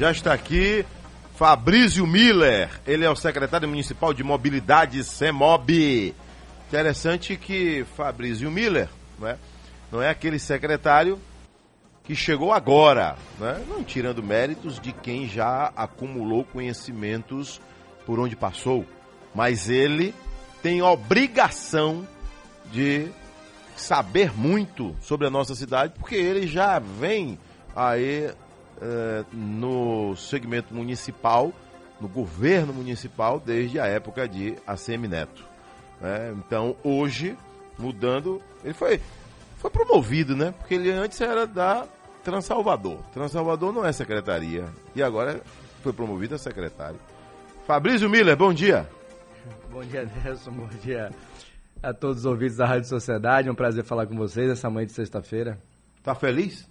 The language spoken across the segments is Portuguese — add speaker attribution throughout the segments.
Speaker 1: Já está aqui Fabrício Miller. Ele é o secretário municipal de mobilidade CEMOB. Interessante que Fabrício Miller não é, não é aquele secretário que chegou agora, né? não tirando méritos de quem já acumulou conhecimentos por onde passou, mas ele tem obrigação de saber muito sobre a nossa cidade, porque ele já vem aí é, no segmento municipal, no governo municipal, desde a época de ACM Neto. Né? Então, hoje, mudando, ele foi, foi promovido, né? Porque ele antes era da Transalvador. Transalvador não é secretaria. E agora foi promovido a secretário. Fabrício Miller, bom dia.
Speaker 2: Bom dia, Nelson. Bom dia a todos os ouvintes da Rádio Sociedade. É um prazer falar com vocês essa manhã de sexta-feira.
Speaker 1: Tá feliz?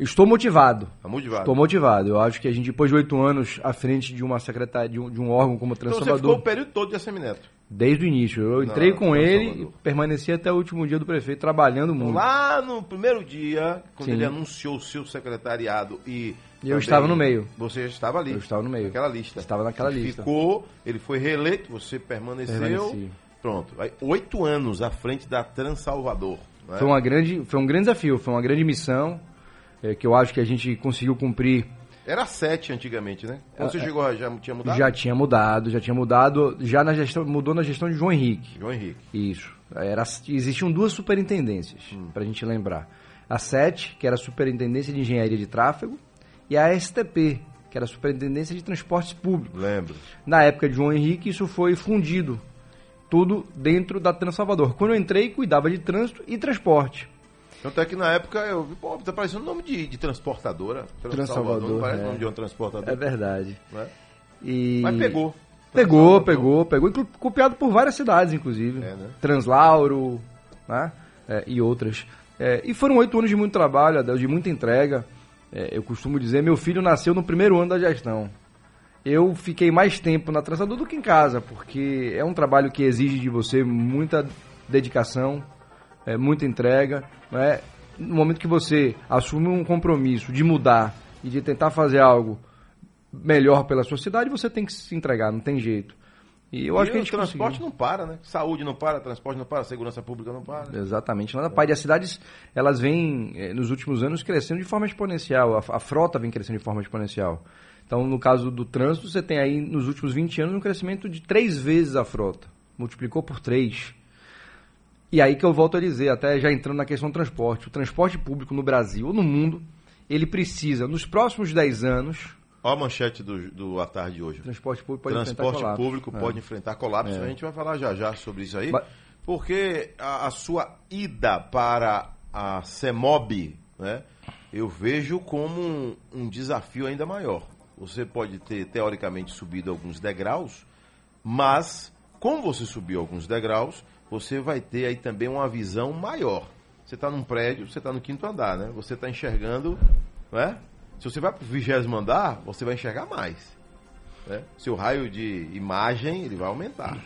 Speaker 2: Estou motivado.
Speaker 1: Tá motivado.
Speaker 2: Estou motivado. Eu acho que a gente, depois de oito anos à frente de uma secretaria, de um, de um órgão como Transformador... Então você ficou
Speaker 1: o período todo de Assemineto?
Speaker 2: Desde o início. Eu entrei Não, com ele e permaneci até o último dia do prefeito, trabalhando muito.
Speaker 1: Lá no primeiro dia, quando Sim. ele anunciou o seu secretariado e...
Speaker 2: Eu estava no meio.
Speaker 1: Você estava ali.
Speaker 2: Eu estava no meio.
Speaker 1: Naquela lista.
Speaker 2: Estava naquela ele lista.
Speaker 1: Ficou, ele foi reeleito, você permaneceu. Permaneci. Pronto. Oito anos à frente da Transalvador.
Speaker 2: É? Foi, uma grande, foi um grande desafio, foi uma grande missão é, que eu acho que a gente conseguiu cumprir.
Speaker 1: Era sete antigamente, né? Quando você é, chegou, já tinha mudado?
Speaker 2: Já tinha mudado, já tinha mudado, já na gestão, mudou na gestão de João Henrique.
Speaker 1: João Henrique.
Speaker 2: Isso. Era, existiam duas superintendências, hum. para a gente lembrar. A sete, que era a Superintendência de Engenharia de Tráfego, e a STP, que era a Superintendência de Transportes Públicos.
Speaker 1: Lembro.
Speaker 2: Na época de João Henrique, isso foi fundido, tudo dentro da Transalvador. Quando eu entrei, cuidava de trânsito e transporte.
Speaker 1: Tanto é que na época eu vi, pô, tá parecendo nome de, de transportadora.
Speaker 2: Transalvador. Não
Speaker 1: parece
Speaker 2: é.
Speaker 1: nome de uma transportadora.
Speaker 2: É verdade.
Speaker 1: É? E... Mas pegou.
Speaker 2: Pegou, pegou, pegou, copiado por várias cidades, inclusive. É, né? Translauro, né? É, e outras. É, e foram oito anos de muito trabalho, de muita entrega. É, eu costumo dizer, meu filho nasceu no primeiro ano da gestão. Eu fiquei mais tempo na Transador do que em casa, porque é um trabalho que exige de você muita dedicação, é, muita entrega. Né? No momento que você assume um compromisso de mudar e de tentar fazer algo melhor pela sociedade, você tem que se entregar, não tem jeito.
Speaker 1: E eu e acho que a gente transporte conseguiu. não para, né? Saúde não para, transporte não para, segurança pública não para.
Speaker 2: Exatamente, nada para. E as cidades, elas vêm, eh, nos últimos anos, crescendo de forma exponencial. A, a, frota vem crescendo de forma exponencial. Então, no caso do trânsito, você tem aí, nos últimos 20 anos, um crescimento de três vezes a frota. Multiplicou por três. E aí que eu volto a dizer, até já entrando na questão do transporte, o transporte público no Brasil ou no mundo, ele precisa, nos próximos 10 anos...
Speaker 1: Olha a manchete do, do à tarde hoje.
Speaker 2: O transporte público pode
Speaker 1: transporte
Speaker 2: enfrentar colapso.
Speaker 1: público é. pode enfrentar colapso. É. A gente vai falar já já sobre isso aí. Mas... Porque a, a, sua ida para a CEMOB, né, eu vejo como um, um desafio ainda maior. Você pode ter, teoricamente, subido alguns degraus, mas, como você subiu alguns degraus, você vai ter aí também uma visão maior. Você está num prédio, você está no quinto andar, né? Você está enxergando, né? Se você vai para o vigésimo andar, você vai enxergar mais. Né? Seu raio de imagem ele vai aumentar.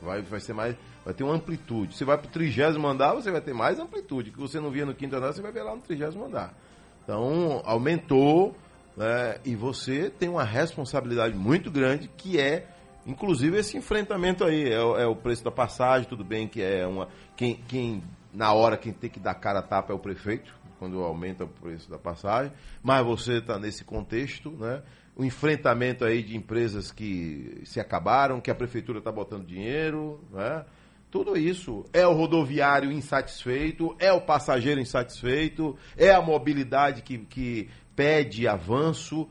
Speaker 1: Vai, vai ser mais. Vai ter uma amplitude. Você vai para o trigésimo andar, você vai ter mais amplitude. que você não via no quinto andar, você vai ver lá no trigésimo andar. Então, aumentou, né? E você tem uma responsabilidade muito grande que é Inclusive esse enfrentamento aí, é, é, o preço da passagem, tudo bem que é uma. Quem, quem, na hora, quem tem que dar cara a tapa é o prefeito, quando aumenta o preço da passagem, mas você está nesse contexto, né? O enfrentamento aí de empresas que se acabaram, que a prefeitura está botando dinheiro, né? Tudo isso. É o rodoviário insatisfeito, é o passageiro insatisfeito, é a mobilidade que, que pede avanço.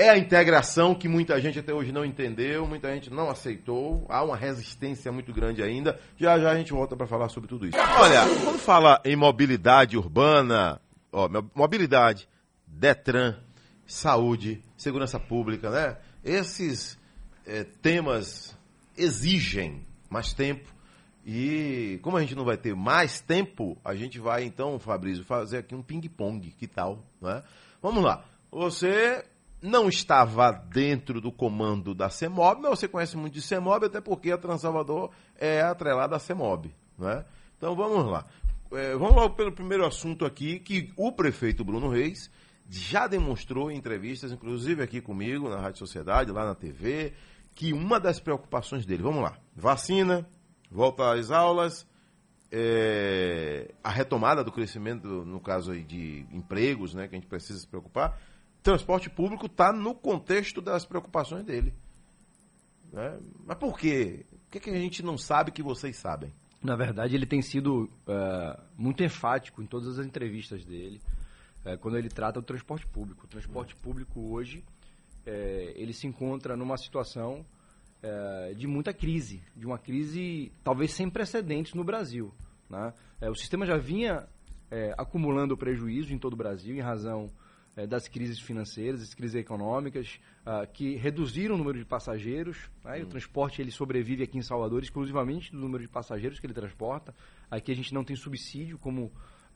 Speaker 1: É a integração que muita gente até hoje não entendeu, muita gente não aceitou, há uma resistência muito grande ainda. Já já a gente volta para falar sobre tudo isso. Olha, quando fala em mobilidade urbana, ó, mobilidade, Detran, saúde, segurança pública, né? Esses é, temas exigem mais tempo. E como a gente não vai ter mais tempo, a gente vai então, Fabrício, fazer aqui um ping-pong, que tal? Né? Vamos lá. Você não estava dentro do comando da CEMOB, mas você conhece muito de CEMOB, até porque a Transalvador é atrelada à CEMOB. Né? Então vamos lá. É, vamos logo pelo primeiro assunto aqui, que o prefeito Bruno Reis já demonstrou em entrevistas, inclusive aqui comigo, na Rádio Sociedade, lá na TV, que uma das preocupações dele, vamos lá, vacina, volta às aulas, é, a retomada do crescimento, no caso aí de empregos, né, que a gente precisa se preocupar, transporte público está no contexto das preocupações dele. Né? Mas por quê? O que, que a gente não sabe que vocês sabem?
Speaker 2: Na verdade, ele tem sido uh, muito enfático em todas as entrevistas dele uh, quando ele trata do transporte público. O transporte público hoje uh, ele se encontra numa situação de muita crise, de uma crise talvez sem precedentes no Brasil. Né? o sistema já vinha acumulando prejuízo em todo o Brasil em razão é, das crises financeiras, das crises econômicas, uh, que reduziram o número de passageiros. Né? Hum. O transporte ele sobrevive aqui em Salvador exclusivamente do número de passageiros que ele transporta. Aqui a gente não tem subsídio, como,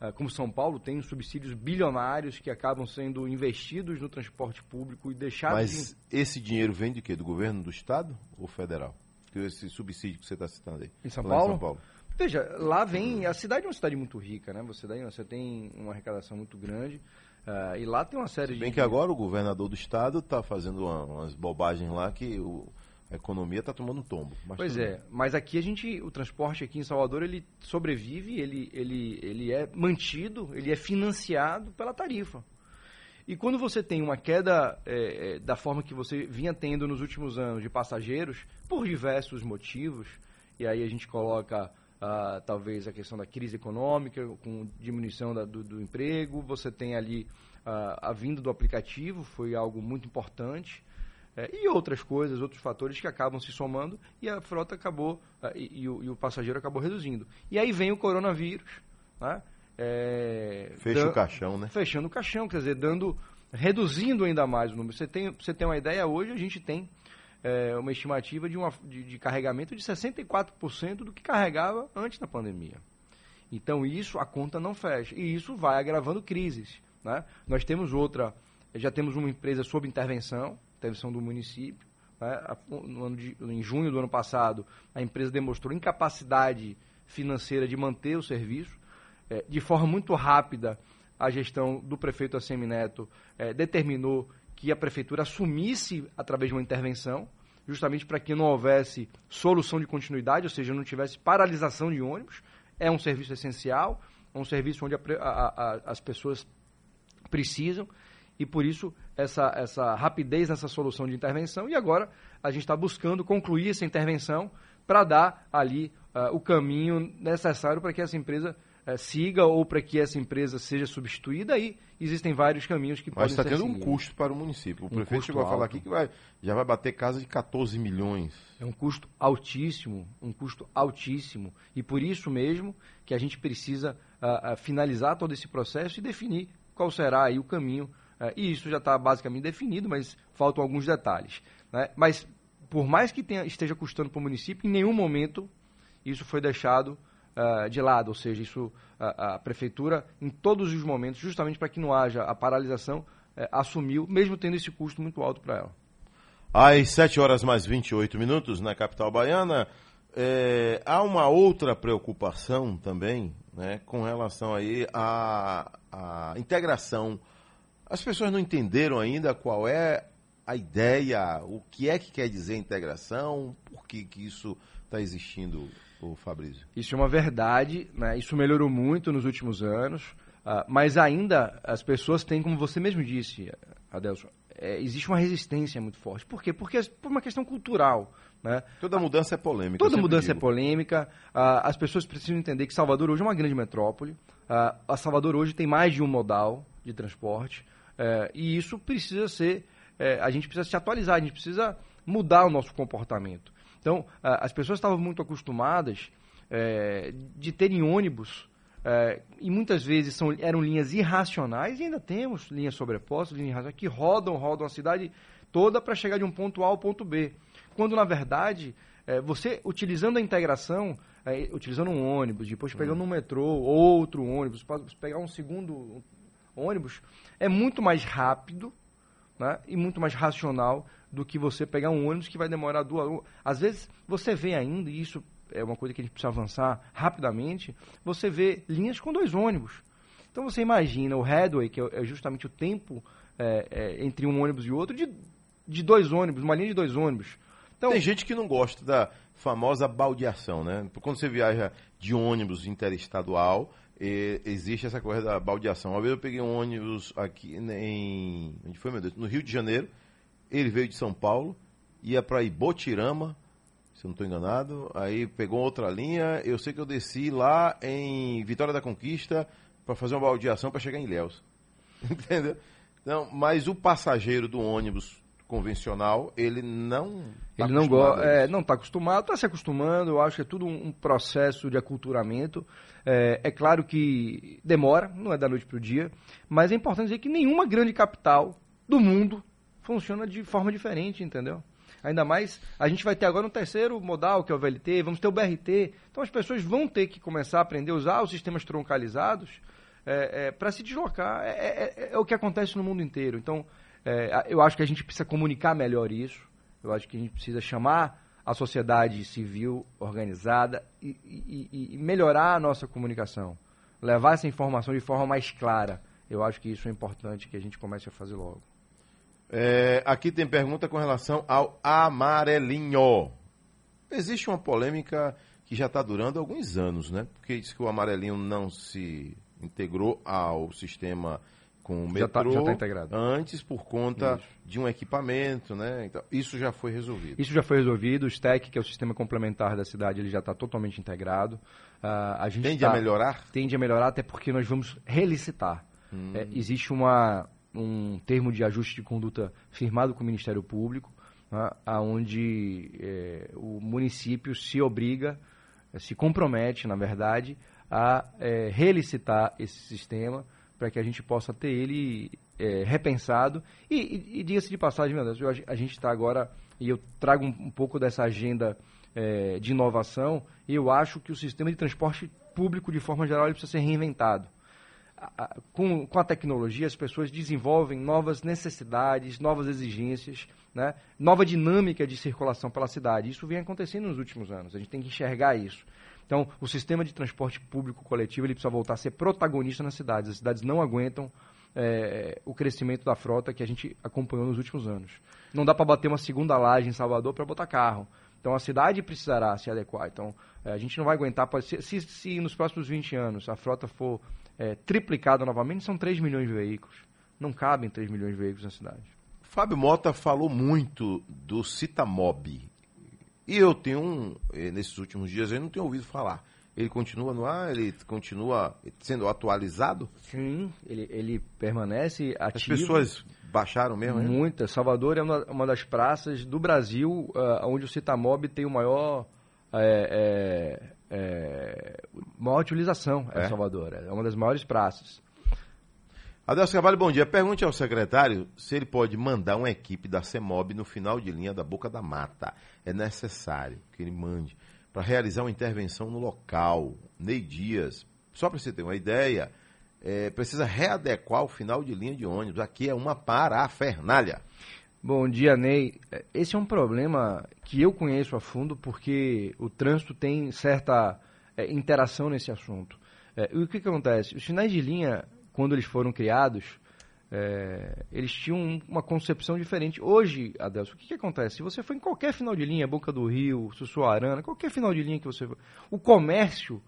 Speaker 2: uh, como São Paulo tem subsídios bilionários que acabam sendo investidos no transporte público e deixados...
Speaker 1: Mas em... esse dinheiro vem de quê? Do governo do Estado ou federal? Esse subsídio que você está citando aí.
Speaker 2: Em São Paulo? Em São Paulo. Veja, lá vem. A cidade é uma cidade muito rica, né? Você, você tem uma arrecadação muito grande. Uh, e lá tem uma série
Speaker 1: Se
Speaker 2: bem
Speaker 1: de... que agora o governador do estado está fazendo uma, umas bobagens lá que o, a economia está tomando um tombo.
Speaker 2: pois é, mas aqui a gente, o transporte aqui em Salvador, ele sobrevive, ele, ele, ele é mantido, ele é financiado pela tarifa. E quando você tem uma queda é, é, da forma que você vinha tendo nos últimos anos de passageiros, por diversos motivos, e aí a gente coloca Uh, talvez a questão da crise econômica, com diminuição da, do, do, emprego. Você tem ali uh, a vinda do aplicativo, foi algo muito importante. Uh, e outras coisas, outros fatores que acabam se somando e a frota acabou, ah, e, e, o, e, o, passageiro acabou reduzindo. E aí vem o coronavírus, né?
Speaker 1: É, Fecha o caixão, né?
Speaker 2: Fechando o caixão, quer dizer, dando, reduzindo ainda mais o número. Você tem, você tem uma ideia, hoje a gente tem é, uma estimativa de, uma, de, de carregamento de 64% do que carregava antes da pandemia. Então isso a conta não fecha e isso vai agravando crises. Né? Nós temos outra, já temos uma empresa sob intervenção, intervenção do município. Né? De, em junho do ano passado, a empresa demonstrou incapacidade financeira de manter o serviço. É, de forma muito rápida, a gestão do prefeito Assemineto é, determinou que a prefeitura assumisse através de uma intervenção, justamente para que não houvesse solução de continuidade, ou seja, não tivesse paralisação de ônibus. É um serviço essencial, é um serviço onde a, a, a, as pessoas precisam e por isso essa, essa rapidez nessa solução de intervenção. E agora a gente está buscando concluir essa intervenção para dar ali uh, o caminho necessário para que essa empresa é, siga ou para que essa empresa seja substituída, aí existem vários caminhos que
Speaker 1: Mas
Speaker 2: podem tá
Speaker 1: ser Mas está tendo um custo para o município. O um prefeito chegou alto. a falar aqui que vai, já vai bater casa de 14 milhões.
Speaker 2: É um custo altíssimo, um custo altíssimo. E por isso mesmo que a gente precisa uh, uh, finalizar todo esse processo e definir qual será aí o caminho. Uh, e isso já está basicamente definido, mas faltam alguns detalhes. Né? Mas por mais que tenha, esteja custando para o município, em nenhum momento isso foi deixado uh, de lado, ou seja, isso a, a, prefeitura, em todos os momentos, justamente para que não haja a paralisação, uh, assumiu, mesmo tendo esse custo muito alto para ela.
Speaker 1: Às 7 horas mais 28 minutos na capital baiana, é, há uma outra preocupação também né, com relação aí à, à integração. As pessoas não entenderam ainda qual é a ideia, o que é que quer dizer integração, por que, que isso está existindo o Fabrício?
Speaker 2: Isso é uma verdade, né? isso melhorou muito nos últimos anos, uh, mas ainda as pessoas têm, como você mesmo disse, Adelson, é, existe uma resistência muito forte. Por quê? Porque é por uma questão cultural. Né?
Speaker 1: Toda mudança é polêmica.
Speaker 2: Toda mudança é digo. é polêmica. Uh, as pessoas precisam entender que Salvador hoje é uma grande metrópole. Uh, a Salvador hoje tem mais de um modal de transporte. Uh, e isso precisa ser. Eh, a gente precisa se atualizar, a gente precisa mudar o nosso comportamento. Então, as pessoas estavam muito acostumadas é, de terem ônibus é, e muitas vezes são, eram linhas irracionais, e ainda temos linhas sobrepostas, linhas irracionais, que rodam, rodam a cidade toda para chegar de um ponto A ao ponto B. Quando, na verdade, é, você utilizando a integração, é, utilizando um ônibus, depois pegando um metrô, outro ônibus, pegar um segundo ônibus, é muito mais rápido né, e muito mais racional do que você pegar um ônibus que vai demorar duas. Às vezes você vê ainda, e isso é uma coisa que a gente precisa avançar rapidamente, você vê linhas com dois ônibus. Então você imagina o headway, que é, é justamente o tempo é, é, entre um ônibus e outro, de, de dois ônibus, uma linha de dois ônibus.
Speaker 1: Então, Tem gente que não gosta da famosa baldeação, né? Quando você viaja de ônibus interestadual, existe essa coisa da baldeação. Uma vez eu peguei um ônibus aqui em. Onde foi, meu Deus? No Rio de Janeiro. Ele veio de São Paulo, ia para Ibotirama, se eu não estou enganado. Aí pegou outra linha. Eu sei que eu desci lá em Vitória da Conquista para fazer uma baldeação para chegar em Ilhéus. Entendeu? Não, mas o passageiro do ônibus convencional, ele não
Speaker 2: tá ele não gosta, é, não está acostumado, está se acostumando. Eu acho que é tudo um, um processo de aculturamento. É, é, claro que demora, não é da noite para o dia, mas é importante dizer que nenhuma grande capital do mundo funciona de forma diferente, entendeu? Ainda mais, a gente vai ter agora um terceiro modal, que é o VLT, vamos ter o BRT. Então as pessoas vão ter que começar a aprender a usar os sistemas troncalizados é, é, para se deslocar. É, é, é, é, o que acontece no mundo inteiro. Então, é, eu acho que a gente precisa comunicar melhor isso. Eu acho que a gente precisa chamar a sociedade civil organizada e, e, e melhorar a nossa comunicação. Levar essa informação de forma mais clara. Eu acho que isso é importante que a gente comece a fazer logo.
Speaker 1: É, aqui tem pergunta com relação ao amarelinho. Existe uma polêmica que já está durando alguns anos, né? Porque diz que o amarelinho não se integrou ao sistema com o metrô já tá, já tá integrado. antes por conta isso. de um equipamento, né? Então, isso já foi resolvido.
Speaker 2: Isso já foi resolvido. O STEC, que é o sistema complementar da cidade, ele já está totalmente integrado.
Speaker 1: Uh, a gente tende tá, a melhorar?
Speaker 2: Tende a melhorar, até porque nós vamos relicitar. Hum. É, existe uma, um termo de ajuste de conduta firmado com o Ministério Público, né, onde é, o município se obriga, se compromete, na verdade, a é, relicitar esse sistema para que a gente possa ter ele é, repensado. E, e, e diga-se de passagem, meu Deus, a gente está agora, e eu trago um, um pouco dessa agenda é, de inovação, e eu acho que o sistema de transporte público, de forma geral, precisa ser reinventado. Com, com a tecnologia, as pessoas desenvolvem novas necessidades, novas exigências, né? nova dinâmica de circulação pela cidade. Isso vem acontecendo nos últimos anos. A gente tem que enxergar isso. Então, o sistema de transporte público coletivo ele precisa voltar a ser protagonista nas cidades. As cidades não aguentam é, o crescimento da frota que a gente acompanhou nos últimos anos. Não dá para bater uma segunda laje em Salvador para botar carro. Então, a cidade precisará se adequar. Então, é, a gente não vai aguentar. Se, se, se, nos próximos 20 anos a frota for é, triplicada novamente, são 3 milhões de veículos. Não cabem 3 milhões de veículos na cidade.
Speaker 1: Fábio Mota falou muito do Citamob, e eu tenho, um, nesses últimos dias, eu não tenho ouvido falar. Ele continua no ar? Ele continua sendo atualizado?
Speaker 2: Sim, ele, ele permanece ativo.
Speaker 1: As pessoas baixaram mesmo?
Speaker 2: Muitas. Salvador é uma, uma, das praças do Brasil uh, onde o Citamob tem o maior... É, é, é, maior utilização é, Salvador. É uma das maiores praças.
Speaker 1: Adelso Carvalho, bom dia. Pergunte ao secretário se ele pode mandar uma equipe da CEMOB no final de linha da Boca da Mata. É necessário que ele mande para realizar uma intervenção no local. Ney Dias, só para você ter uma ideia, é, precisa readequar o final de linha de ônibus. Aqui é uma parafernália.
Speaker 2: Bom dia, Ney. Esse é um problema que eu conheço a fundo porque o trânsito tem certa é, interação nesse assunto. É, e o que, que acontece? Os finais de linha quando eles foram criados, é, eles tinham uma concepção diferente. Hoje, Adelso, o que, que, acontece? Se você for em qualquer final de linha, Boca do Rio, Sussuarana, qualquer final de linha que você for, o comércio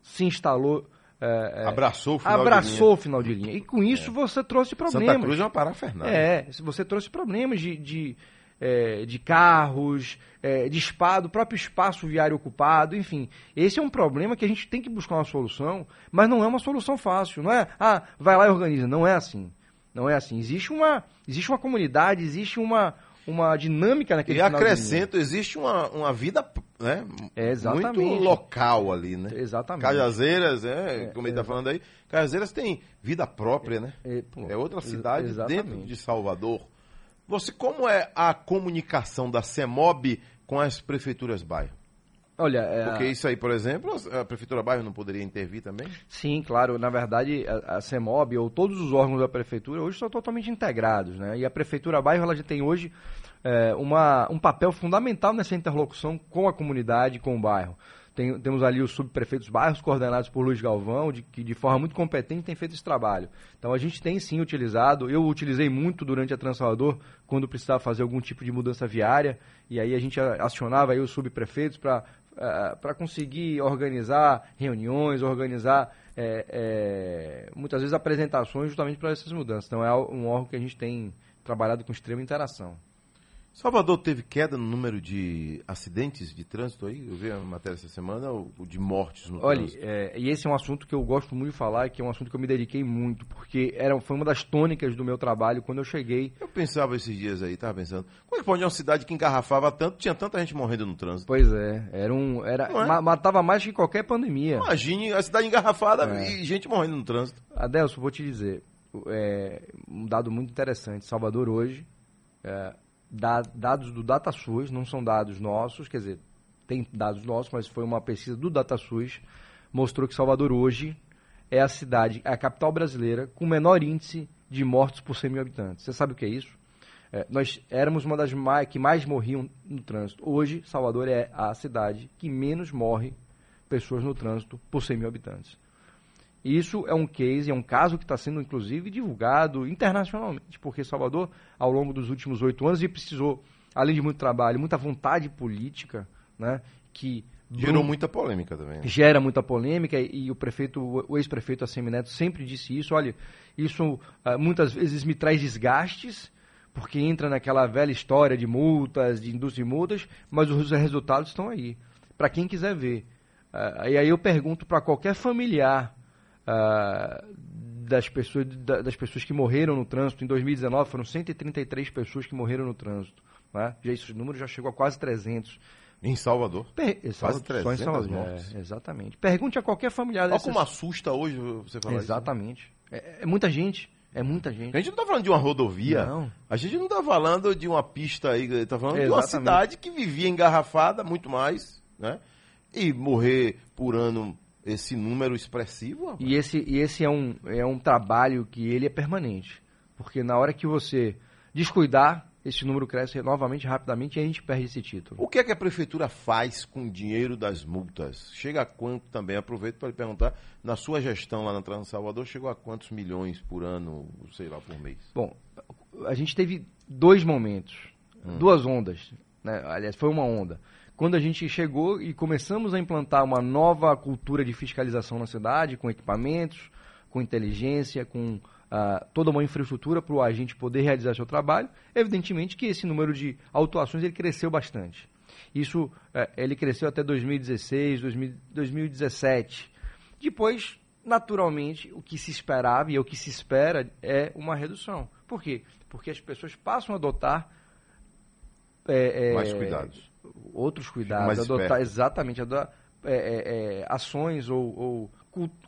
Speaker 2: se instalou.
Speaker 1: É, é abraçou o final
Speaker 2: abraçou
Speaker 1: de linha.
Speaker 2: o final de linha. E com isso é. você trouxe problemas.
Speaker 1: Santa Cruz é uma parafernália.
Speaker 2: É, você trouxe problemas de, de é, de carros, é, de espaço, do próprio espaço viário ocupado, enfim. Esse é um problema que a gente tem que buscar uma solução, mas não é uma solução fácil. Não é, ah, vai lá e organiza. Não é assim. Não é assim. Existe uma, existe uma comunidade, existe uma, uma dinâmica naquele
Speaker 1: E acrescento, existe uma, uma vida né, é muito local ali, né?
Speaker 2: Exatamente.
Speaker 1: Cajazeiras, é, é como ele está falando aí, Cajazeiras tem vida própria, né? É, é, é outra cidade dentro de Salvador. Você, como é a comunicação da CEMOB com as prefeituras bairro?
Speaker 2: Olha,
Speaker 1: é... Porque isso aí, por exemplo, a Prefeitura Bairro não poderia intervir também?
Speaker 2: Sim, claro. Na verdade, a, a CEMOB ou todos os órgãos da Prefeitura hoje são totalmente integrados. Né? E a Prefeitura Bairro ela já tem hoje é, uma, um papel fundamental nessa interlocução com a comunidade, com o bairro. tem, temos ali os subprefeitos bairros coordenados por Luiz Galvão, de, que de forma muito competente tem feito esse trabalho. Então a gente tem sim utilizado, eu utilizei muito durante a Transalvador, quando precisava fazer algum tipo de mudança viária, e aí a gente acionava aí os subprefeitos para eh, para conseguir organizar reuniões, organizar é, é, muitas vezes apresentações justamente para essas mudanças. Então é um órgão que a gente tem trabalhado com extrema interação.
Speaker 1: Salvador teve queda no número de acidentes de trânsito aí? Eu vi a matéria essa semana, ou de mortes no
Speaker 2: Olha,
Speaker 1: trânsito.
Speaker 2: Olha, é, e esse é um assunto que eu gosto muito de falar, que é um assunto que eu me dediquei muito, porque era, foi uma das tônicas do meu trabalho quando eu cheguei.
Speaker 1: Eu pensava esses dias aí, estava pensando, como é que pode uma cidade que engarrafava tanto, tinha tanta gente morrendo no trânsito?
Speaker 2: Pois é, era um. Era, é? matava mais que qualquer pandemia.
Speaker 1: Imagine a cidade engarrafada é. e gente morrendo no trânsito.
Speaker 2: Adelso, vou te dizer, é, um dado muito interessante. Salvador hoje. É, dados do DataSUS, não são dados nossos, quer dizer, tem dados nossos, mas foi uma pesquisa do DataSUS, mostrou que Salvador hoje é a cidade, é a capital brasileira com menor índice de mortos por 100 mil habitantes. Você sabe o que é isso? É, nós éramos uma das mais, que mais morriam no trânsito. Hoje, Salvador é a cidade que menos morre pessoas no trânsito por 100 mil habitantes. Isso é um case, é um caso que está sendo, inclusive, divulgado internacionalmente, porque Salvador, ao longo dos últimos oito anos, e precisou, além de muito trabalho, muita vontade política, né, que
Speaker 1: Gerou muita polêmica também.
Speaker 2: Né? Gera muita polêmica e o prefeito, o ex-prefeito Assemineto sempre disse isso. Olha, isso uh, muitas vezes me traz desgastes, porque entra naquela velha história de multas, de indústria de multas, mas os resultados estão aí, para quem quiser ver. Uh, e aí eu pergunto para qualquer familiar uh, das, pessoas, da, das pessoas que morreram no trânsito. Em 2019 foram 133 pessoas que morreram no trânsito. Né? Já, esse número já chegou a quase 300.
Speaker 1: Em Salvador?
Speaker 2: Per quase 300 Salvador. mortes. É, exatamente. Pergunte a qualquer familiar.
Speaker 1: Olha como assusta hoje você falar
Speaker 2: Exatamente. Isso, né? é, é, muita gente. É muita gente.
Speaker 1: A gente não está falando de uma rodovia. Não. A gente não está falando de uma pista aí. Está falando Exatamente. de uma cidade que vivia engarrafada muito mais, né? E morrer por ano esse número expressivo.
Speaker 2: E esse, e esse é, um, é um trabalho que ele é permanente. Porque na hora que você descuidar, esse número cresce novamente rapidamente e a gente perde esse título.
Speaker 1: O que é que a prefeitura faz com o dinheiro das multas? Chega a quanto também? Aproveito para lhe perguntar, na sua gestão lá na Trans Salvador, chegou a quantos milhões por ano, sei lá, por mês?
Speaker 2: Bom, a gente teve dois momentos, hum. duas ondas. Né? Aliás, foi uma onda quando a gente chegou e começamos a implantar uma nova cultura de fiscalização na cidade, com equipamentos, com inteligência, com uh, toda uma infraestrutura para o agente poder realizar seu trabalho, evidentemente que esse número de autuações ele cresceu bastante. Isso uh, ele cresceu até 2016, 2000, 2017. Depois, naturalmente, o que se esperava e o que se espera é uma redução. Por quê? Porque as pessoas passam a adotar
Speaker 1: é, é, mais cuidados
Speaker 2: outros cuidados, adotar exatamente adotar, é, é, é, ações ou, ou,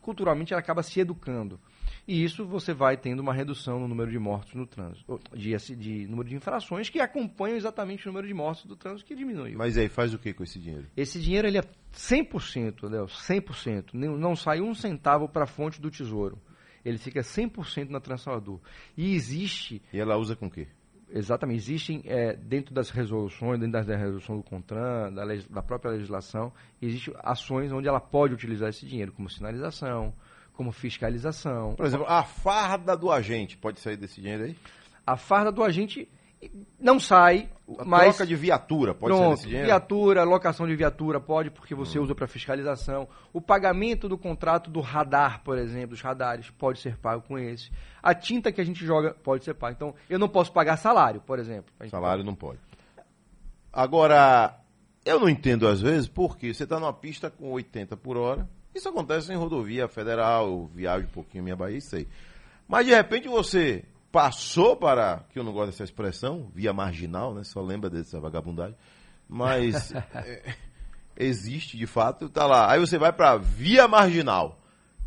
Speaker 2: culturalmente ela acaba se educando. E isso você vai tendo uma redução no número de mortos no trânsito, de, de número de infrações que acompanham exatamente o número de mortos do trânsito que diminui.
Speaker 1: Mas aí faz o que com esse dinheiro?
Speaker 2: Esse dinheiro ele é 100%, Léo, 100%. Não sai um centavo para a fonte do tesouro. Ele fica 100% na Transalvador. E existe...
Speaker 1: E ela usa com o quê?
Speaker 2: Exatamente. Existem, é, dentro das resoluções, dentro da resolução do CONTRAN, da, da, própria legislação, existem ações onde ela pode utilizar esse dinheiro, como sinalização, como fiscalização.
Speaker 1: Por exemplo, a farda do agente pode sair desse dinheiro aí?
Speaker 2: A farda do agente não sai, a mas...
Speaker 1: Troca de viatura, pode
Speaker 2: pronto,
Speaker 1: ser desse dinheiro?
Speaker 2: viatura, locação de viatura pode, porque você hum. usa para fiscalização. O pagamento do contrato do radar, por exemplo, dos radares, pode ser pago com esse. A tinta que a gente joga pode ser paga. Então, eu não posso pagar salário, por exemplo.
Speaker 1: Salário pode. não pode. Agora, eu não entendo às vezes porque você está numa pista com 80 por hora. Isso acontece em rodovia federal, eu viajo um pouquinho minha Bahia, sei. Mas de repente você passou para, que eu não gosto dessa expressão, via marginal, né? Só lembra dessa vagabundagem. Mas é, existe de fato, tá lá. Aí você vai para via marginal.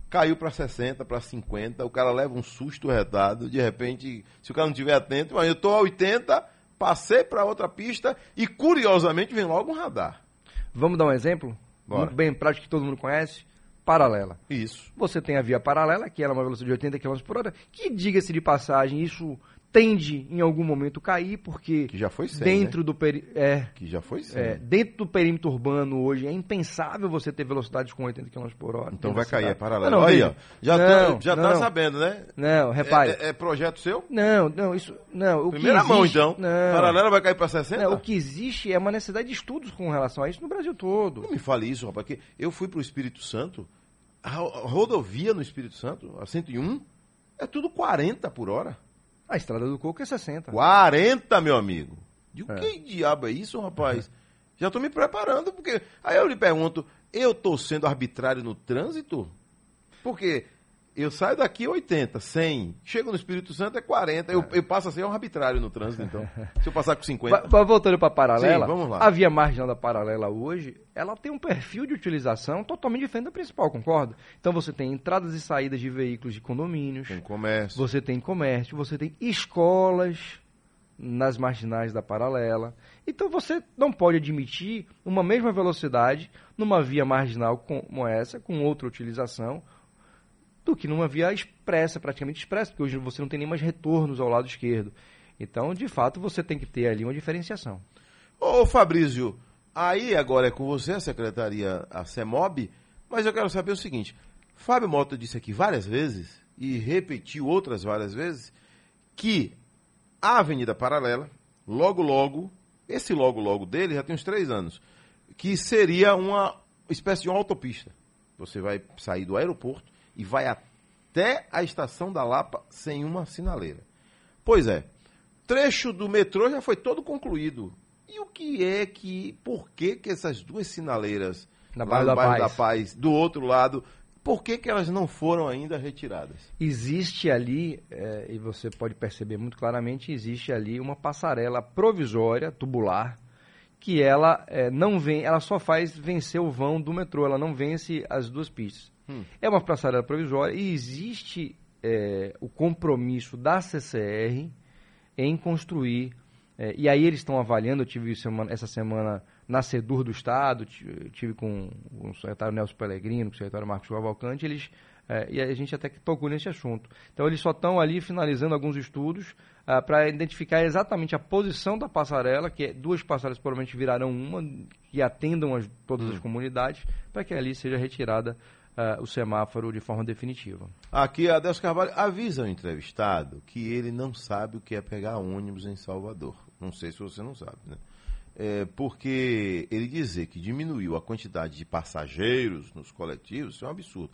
Speaker 1: Caiu para 60, para 50, o cara leva um susto retado, de repente, se o cara não estiver atento, mas eu estou a 80, passei para outra pista e curiosamente vem logo um radar.
Speaker 2: Vamos dar um exemplo? Bora. Muito bem prático que todo mundo conhece paralela.
Speaker 1: Isso.
Speaker 2: Você tem a via paralela, que ela é uma velocidade de 80 km por hora, que, diga-se de passagem, isso tende em algum momento cair, porque
Speaker 1: que já foi 100,
Speaker 2: dentro
Speaker 1: né?
Speaker 2: do peri é,
Speaker 1: que já foi 100.
Speaker 2: É, dentro do perímetro urbano hoje é impensável você ter velocidades com 80 km por hora.
Speaker 1: Então vai cair, é paralelo. Não, Olha, já, não, tá, já tá não, tá sabendo, né?
Speaker 2: Não, repare.
Speaker 1: É, é, é, projeto seu?
Speaker 2: Não, não, isso. Não, o
Speaker 1: Primeira
Speaker 2: existe,
Speaker 1: mão, então.
Speaker 2: Não,
Speaker 1: Paralela vai cair para 60?
Speaker 2: Não, o que existe é uma necessidade de estudos com relação a isso no Brasil todo.
Speaker 1: Não me fale isso, rapaz, que eu fui para o Espírito Santo, a rodovia no Espírito Santo, a 101, é tudo 40 por hora.
Speaker 2: A Estrada do Coco é 60.
Speaker 1: 40, meu amigo. De é. que diabo é isso, rapaz? Já estou me preparando, porque. Aí eu lhe pergunto, eu estou sendo arbitrário no trânsito? Porque eu saio daqui 80, 100. Chego no Espírito Santo é 40. Eu, eu passo a ser um arbitrário no trânsito, então. Se eu passar com 50.
Speaker 2: Mas, voltando para a paralela,
Speaker 1: Sim, vamos lá.
Speaker 2: a via marginal da paralela hoje, ela tem um perfil de utilização totalmente diferente da principal, concorda? Então você tem entradas e saídas de veículos de condomínios.
Speaker 1: Tem comércio.
Speaker 2: Você tem comércio, você tem escolas nas marginais da paralela. Então você não pode admitir uma mesma velocidade numa via marginal como essa, com outra utilização, do que numa via expressa, praticamente expressa, porque hoje você não tem nem mais retornos ao lado esquerdo. Então, de fato, você tem que ter ali uma diferenciação.
Speaker 1: Ô Fabrício, aí agora é com você a secretaria, a CEMOB, mas eu quero saber o seguinte, Fábio Mota disse aqui várias vezes, e repetiu outras várias vezes, que a Avenida Paralela, logo logo, esse logo logo dele já tem uns três anos, que seria uma espécie de uma autopista. Você vai sair do aeroporto, e vai até a estação da Lapa sem uma sinaleira. Pois é, trecho do metrô já foi todo concluído. E o que é que, por que que essas duas sinaleiras
Speaker 2: Na no da bairro Paz.
Speaker 1: da Paz, do outro lado, por que, que elas não foram ainda retiradas?
Speaker 2: Existe ali, é, e você pode perceber muito claramente, existe ali uma passarela provisória, tubular, que ela é, não vem, ela só faz vencer o vão do metrô, ela não vence as duas pistas. Hum. É uma passarela provisória e existe é, o compromisso da CCR em construir. É, e aí eles estão avaliando, eu tive semana, essa semana na SEDUR do Estado, tive com o secretário Nelson Pellegrino, com o secretário Marcos Cavalcante, eles, é, e a gente até que tocou nesse assunto. Então eles só estão ali finalizando alguns estudos ah, para identificar exatamente a posição da passarela, que é, duas passarelas provavelmente virarão uma, que atendam as, todas hum. as comunidades, para que ali seja retirada uh, o semáforo de forma definitiva.
Speaker 1: Aqui, Adelso Carvalho avisa o entrevistado que ele não sabe o que é pegar ônibus em Salvador. Não sei se você não sabe, né? É, porque ele dizer que diminuiu a quantidade de passageiros nos coletivos, isso é um absurdo.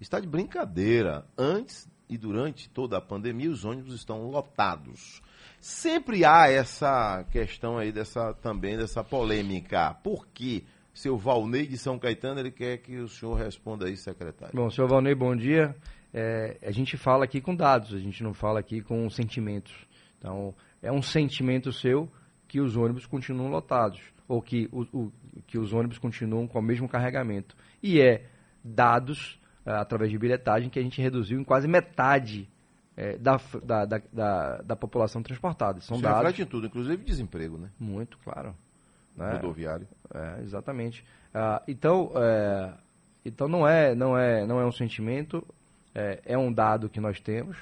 Speaker 1: Está de brincadeira. Antes e durante toda a pandemia, os ônibus estão lotados. Sempre há essa questão aí dessa também dessa polêmica. Por quê? Seu Valnei de São Caetano, ele quer que o senhor responda aí, secretário.
Speaker 2: Bom, senhor Valnei, bom dia. É, a gente fala aqui com dados, a gente não fala aqui com sentimentos. Então, é um sentimento seu que os ônibus continuam lotados, ou que, o, o que os ônibus continuam com o mesmo carregamento. E é dados, é, através de bilhetagem, que a gente reduziu em quase metade é, da, da, da, da, da população transportada. São
Speaker 1: Isso
Speaker 2: dados.
Speaker 1: reflete em tudo, inclusive desemprego, né?
Speaker 2: Muito, claro
Speaker 1: né? rodoviário.
Speaker 2: É, exatamente. Ah, então, é, então não é, não é, não é um sentimento, é, é um dado que nós temos.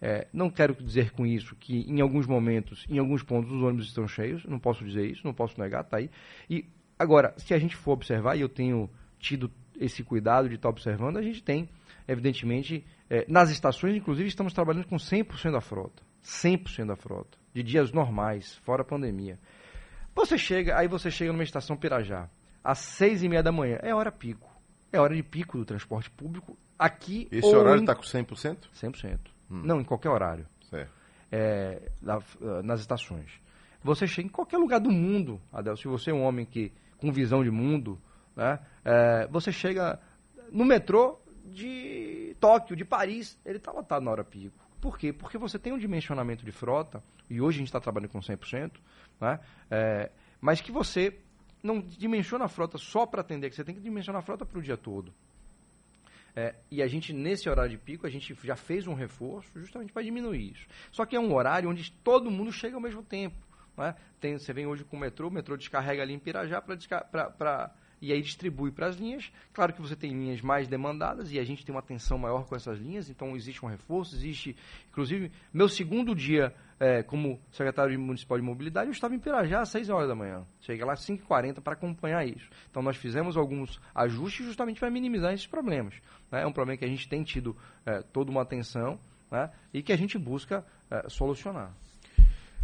Speaker 2: É, não quero dizer com isso que em alguns momentos, em alguns pontos, os ônibus estão cheios. Não posso dizer isso, não posso negar, tá aí. E agora, se a gente for observar, e eu tenho tido esse cuidado de estar observando, a gente tem, evidentemente, é, nas estações, inclusive, estamos trabalhando com 100% da frota. 100% da frota. De dias normais, fora a pandemia. Você chega, aí você chega numa estação Pirajá, às seis e meia da manhã, é hora pico. É hora de pico do transporte público aqui
Speaker 1: Esse horário está em... com 100%?
Speaker 2: 100%. Hum. Não, em qualquer horário.
Speaker 1: Certo.
Speaker 2: É, nas estações. Você chega em qualquer lugar do mundo, Adel, se você é um homem que com visão de mundo, né, é, você chega no metrô de Tóquio, de Paris, ele está lotado na hora pico. Por quê? Porque você tem um dimensionamento de frota, e hoje a gente está trabalhando com 100%, né? É, mas que você não dimensiona a frota só para atender, que você tem que dimensionar a frota para o dia todo. É, e a gente, nesse horário de pico, a gente já fez um reforço justamente para diminuir isso. Só que é um horário onde todo mundo chega ao mesmo tempo. Né? Tem, você vem hoje com o metrô, o metrô descarrega ali em Pirajá para e aí distribui para as linhas. Claro que você tem linhas mais demandadas e a gente tem uma atenção maior com essas linhas, então existe um reforço, existe. Inclusive, meu segundo dia é, como secretário municipal de mobilidade, eu estava em Pirajá às 6 horas da manhã. Cheguei lá às 5h40 para acompanhar isso. Então nós fizemos alguns ajustes justamente para minimizar esses problemas. Né? É um problema que a gente tem tido é, toda uma atenção né? e que a gente busca é, solucionar.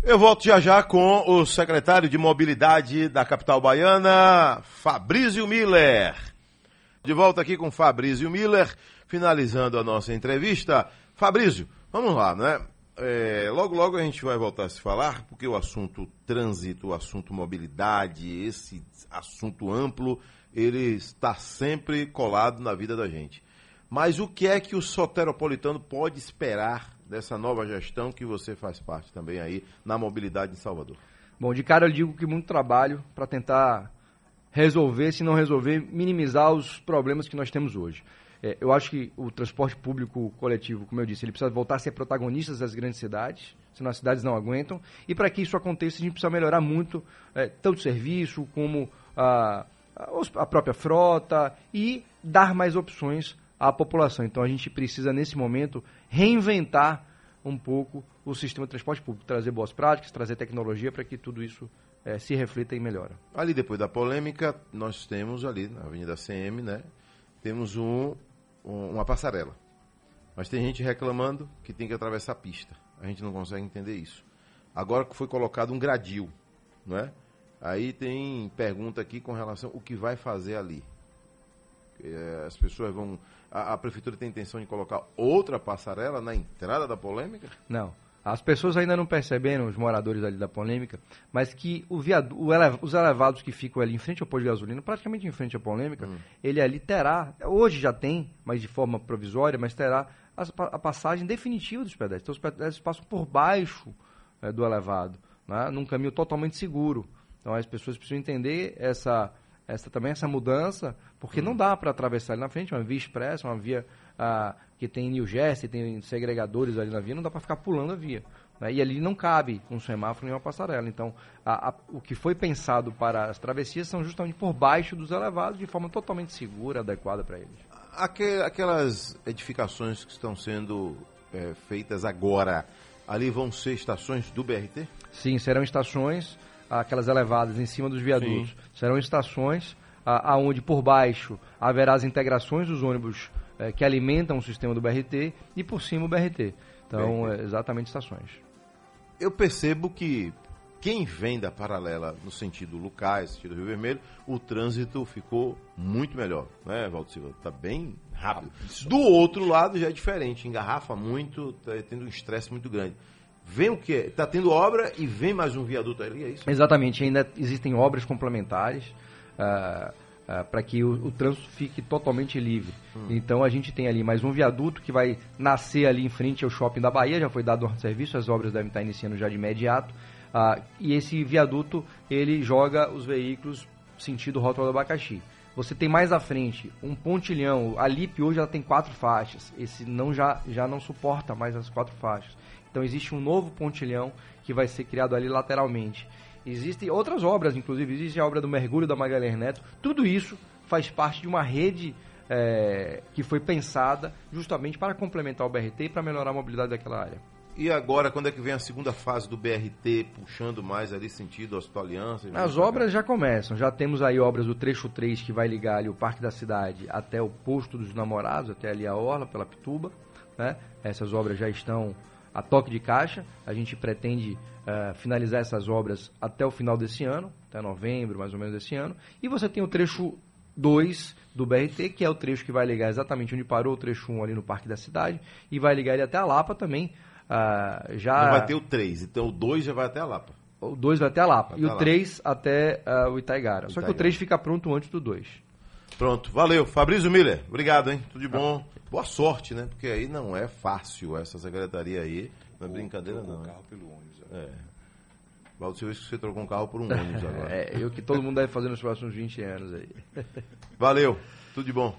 Speaker 1: Eu volto já já com o secretário de Mobilidade da capital baiana, Fabrício Miller. De volta aqui com Fabrício Miller, finalizando a nossa entrevista. Fabrício, vamos lá, né? É, logo, logo a gente vai voltar a se falar, porque o assunto trânsito, o assunto mobilidade, esse assunto amplo, ele está sempre colado na vida da gente. Mas o que é que o soteropolitano pode esperar dessa nova gestão que você faz parte também aí na mobilidade em Salvador?
Speaker 2: Bom, de cara eu digo que muito trabalho para tentar resolver, se não resolver, minimizar os problemas que nós temos hoje. É, eu acho que o transporte público coletivo, como eu disse, ele precisa voltar a ser protagonista das grandes cidades, senão as cidades não aguentam. E para que isso aconteça, a gente precisa melhorar muito é, tanto o serviço como a, a própria frota e dar mais opções à população. Então a gente precisa, nesse momento, reinventar um pouco o sistema de transporte público, trazer boas práticas, trazer tecnologia para que tudo isso é, se reflita e melhore.
Speaker 1: Ali depois da polêmica, nós temos ali na Avenida CM, né? Temos um, um, uma passarela. Mas tem gente reclamando que tem que atravessar a pista. A gente não consegue entender isso. Agora que foi colocado um gradil, não é? Aí tem pergunta aqui com relação ao que vai fazer ali. É, as pessoas vão a, a, prefeitura tem intenção de colocar outra passarela na entrada da polêmica?
Speaker 2: Não. As pessoas ainda não perceberam, os moradores ali da polêmica, mas que o viadu, o os elevados que ficam ali em frente ao posto de gasolina, praticamente em frente à polêmica, hum. ele ali terá, hoje já tem, mas de forma provisória, mas terá a, a passagem definitiva dos pedestres. Então os pedestres passam por baixo é, do elevado, né, num caminho totalmente seguro. Então as pessoas precisam entender essa essa também essa mudança, porque não dá para atravessar ali na frente, uma via expressa, uma via ah, que tem New Jersey, tem segregadores ali na via, não dá para ficar pulando a via. Né? E ali não cabe um semáforo nem uma passarela. Então, a, a, o que foi pensado para as travessias são justamente por baixo dos elevados, de forma totalmente segura, adequada para eles.
Speaker 1: Aquelas edificações que estão sendo é, feitas agora, ali vão ser estações do BRT?
Speaker 2: Sim, serão estações aquelas elevadas em cima dos viadutos. Sim. Serão estações aonde por baixo haverá as integrações dos ônibus é, que alimentam o sistema do BRT e por cima o BRT. Então, é, exatamente estações.
Speaker 1: Eu percebo que quem vem da paralela no sentido Lucais, sentido Rio Vermelho, o trânsito ficou muito melhor, né, Valdo Silva? Está bem rápido. Do outro lado já é diferente, engarrafa muito, está tendo um estresse muito grande. Vem o quê? Está tendo obra e vem mais um viaduto ali, é isso?
Speaker 2: Exatamente, ainda existem obras complementares uh, uh, para que o, o, trânsito fique totalmente livre. Hum. Então a gente tem ali mais um viaduto que vai nascer ali em frente ao shopping da Bahia, já foi dado o serviço, as obras devem estar iniciando já de imediato. Uh, e esse viaduto ele joga os veículos sentido Rota do Abacaxi. Você tem mais à frente um pontilhão, a LIP hoje ela tem quatro faixas, esse não já, já não suporta mais as quatro faixas. Então existe um novo pontilhão que vai ser criado ali lateralmente. Existem outras obras, inclusive, existe a obra do mergulho da Magalhães Neto. Tudo isso faz parte de uma rede é, que foi pensada justamente para complementar o BRT e para melhorar a mobilidade daquela área.
Speaker 1: E agora, quando é que vem a segunda fase do BRT, puxando mais ali sentido Hospital Aliança?
Speaker 2: As obras já começam. Já temos aí obras do trecho 3 que vai ligar ali o Parque da Cidade até o Posto dos Namorados, até ali a Orla, pela Pituba. Né? Essas obras já estão a toque de caixa. A gente pretende uh, finalizar essas obras até o final desse ano, até novembro, mais ou menos desse ano. E você tem o trecho 2 do BRT, que é o trecho que vai ligar exatamente onde parou o trecho 1 ali no Parque da Cidade, e vai ligar ele até a Lapa também. Uh, já...
Speaker 1: Não vai ter o 3, então o 2 já vai até a Lapa.
Speaker 2: O 2 vai até a Lapa. Vai e o 3 até uh, o Itaigara. Só que o 3 fica pronto antes do 2.
Speaker 1: Pronto, valeu. Fabrício Miller, obrigado, hein? Tudo de bom. Boa sorte, né? Porque aí não é fácil essa secretaria aí. Não é brincadeira, não. carro pelo ônibus. É. Valdo Silva, você trocou um carro por um ônibus agora.
Speaker 2: é, eu que todo mundo deve fazer nos próximos 20 anos aí.
Speaker 1: Valeu, tudo de bom.